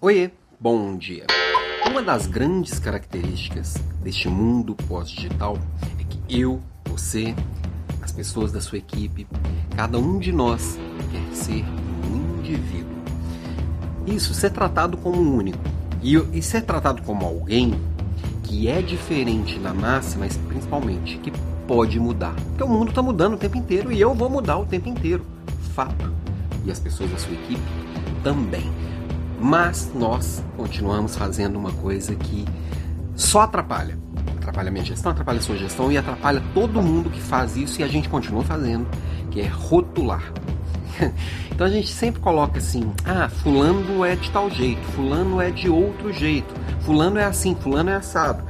Oiê, bom dia. Uma das grandes características deste mundo pós-digital é que eu, você, as pessoas da sua equipe, cada um de nós quer ser um indivíduo. Isso, ser tratado como um único. E, e ser tratado como alguém que é diferente da massa, mas principalmente que pode mudar. Porque o mundo está mudando o tempo inteiro e eu vou mudar o tempo inteiro. Fato. E as pessoas da sua equipe também. Mas nós continuamos fazendo uma coisa que só atrapalha. Atrapalha a minha gestão, atrapalha a sua gestão e atrapalha todo mundo que faz isso e a gente continua fazendo, que é rotular. Então a gente sempre coloca assim: ah, fulano é de tal jeito, fulano é de outro jeito, fulano é assim, fulano é assado.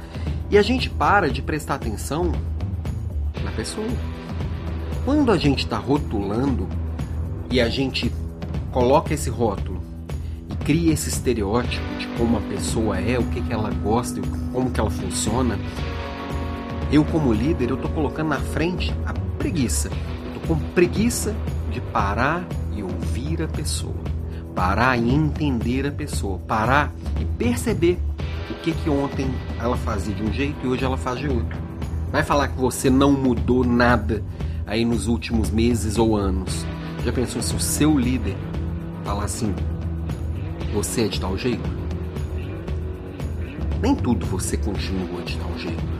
E a gente para de prestar atenção na pessoa. Quando a gente está rotulando e a gente coloca esse rótulo cria esse estereótipo de como a pessoa é, o que, que ela gosta, como que ela funciona, eu como líder, eu estou colocando na frente a preguiça. Eu tô com preguiça de parar e ouvir a pessoa. Parar e entender a pessoa. Parar e perceber o que, que ontem ela fazia de um jeito e hoje ela faz de outro. Vai falar que você não mudou nada aí nos últimos meses ou anos. Já pensou se o seu líder falar assim, você é de tal jeito? Nem tudo você continua de tal jeito.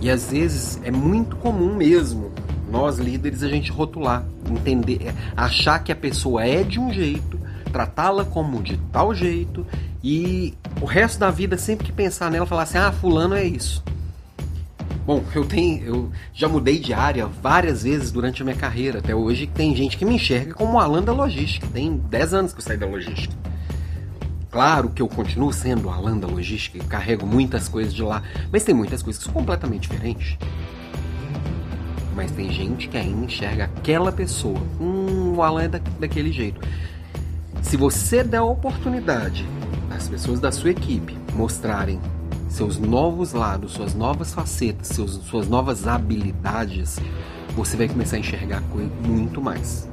E às vezes é muito comum mesmo nós líderes a gente rotular, entender, é, achar que a pessoa é de um jeito, tratá-la como de tal jeito e o resto da vida sempre que pensar nela falar assim: "Ah, fulano é isso". Bom, eu tenho, eu já mudei de área várias vezes durante a minha carreira. Até hoje tem gente que me enxerga como Alan da logística. Tem 10 anos que eu saí da logística. Claro que eu continuo sendo Alan da logística e carrego muitas coisas de lá, mas tem muitas coisas que são completamente diferentes. Mas tem gente que ainda enxerga aquela pessoa. Hum, o Alan é da, daquele jeito. Se você der a oportunidade das pessoas da sua equipe mostrarem seus novos lados, suas novas facetas, seus, suas novas habilidades, você vai começar a enxergar muito mais.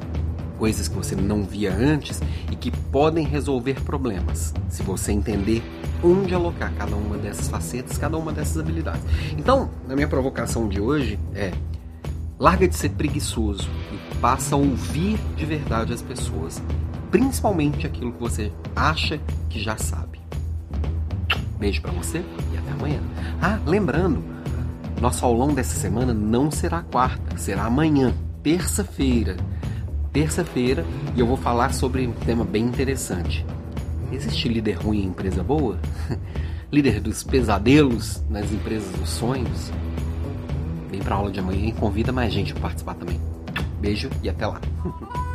Coisas que você não via antes e que podem resolver problemas, se você entender onde alocar cada uma dessas facetas, cada uma dessas habilidades. Então, a minha provocação de hoje é: larga de ser preguiçoso e passa a ouvir de verdade as pessoas, principalmente aquilo que você acha que já sabe. Beijo para você até amanhã. Ah, lembrando, nosso aulão dessa semana não será quarta, será amanhã, terça-feira. Terça-feira e eu vou falar sobre um tema bem interessante. Existe líder ruim em empresa boa? líder dos pesadelos nas empresas dos sonhos? Vem para aula de amanhã e convida mais gente para participar também. Beijo e até lá.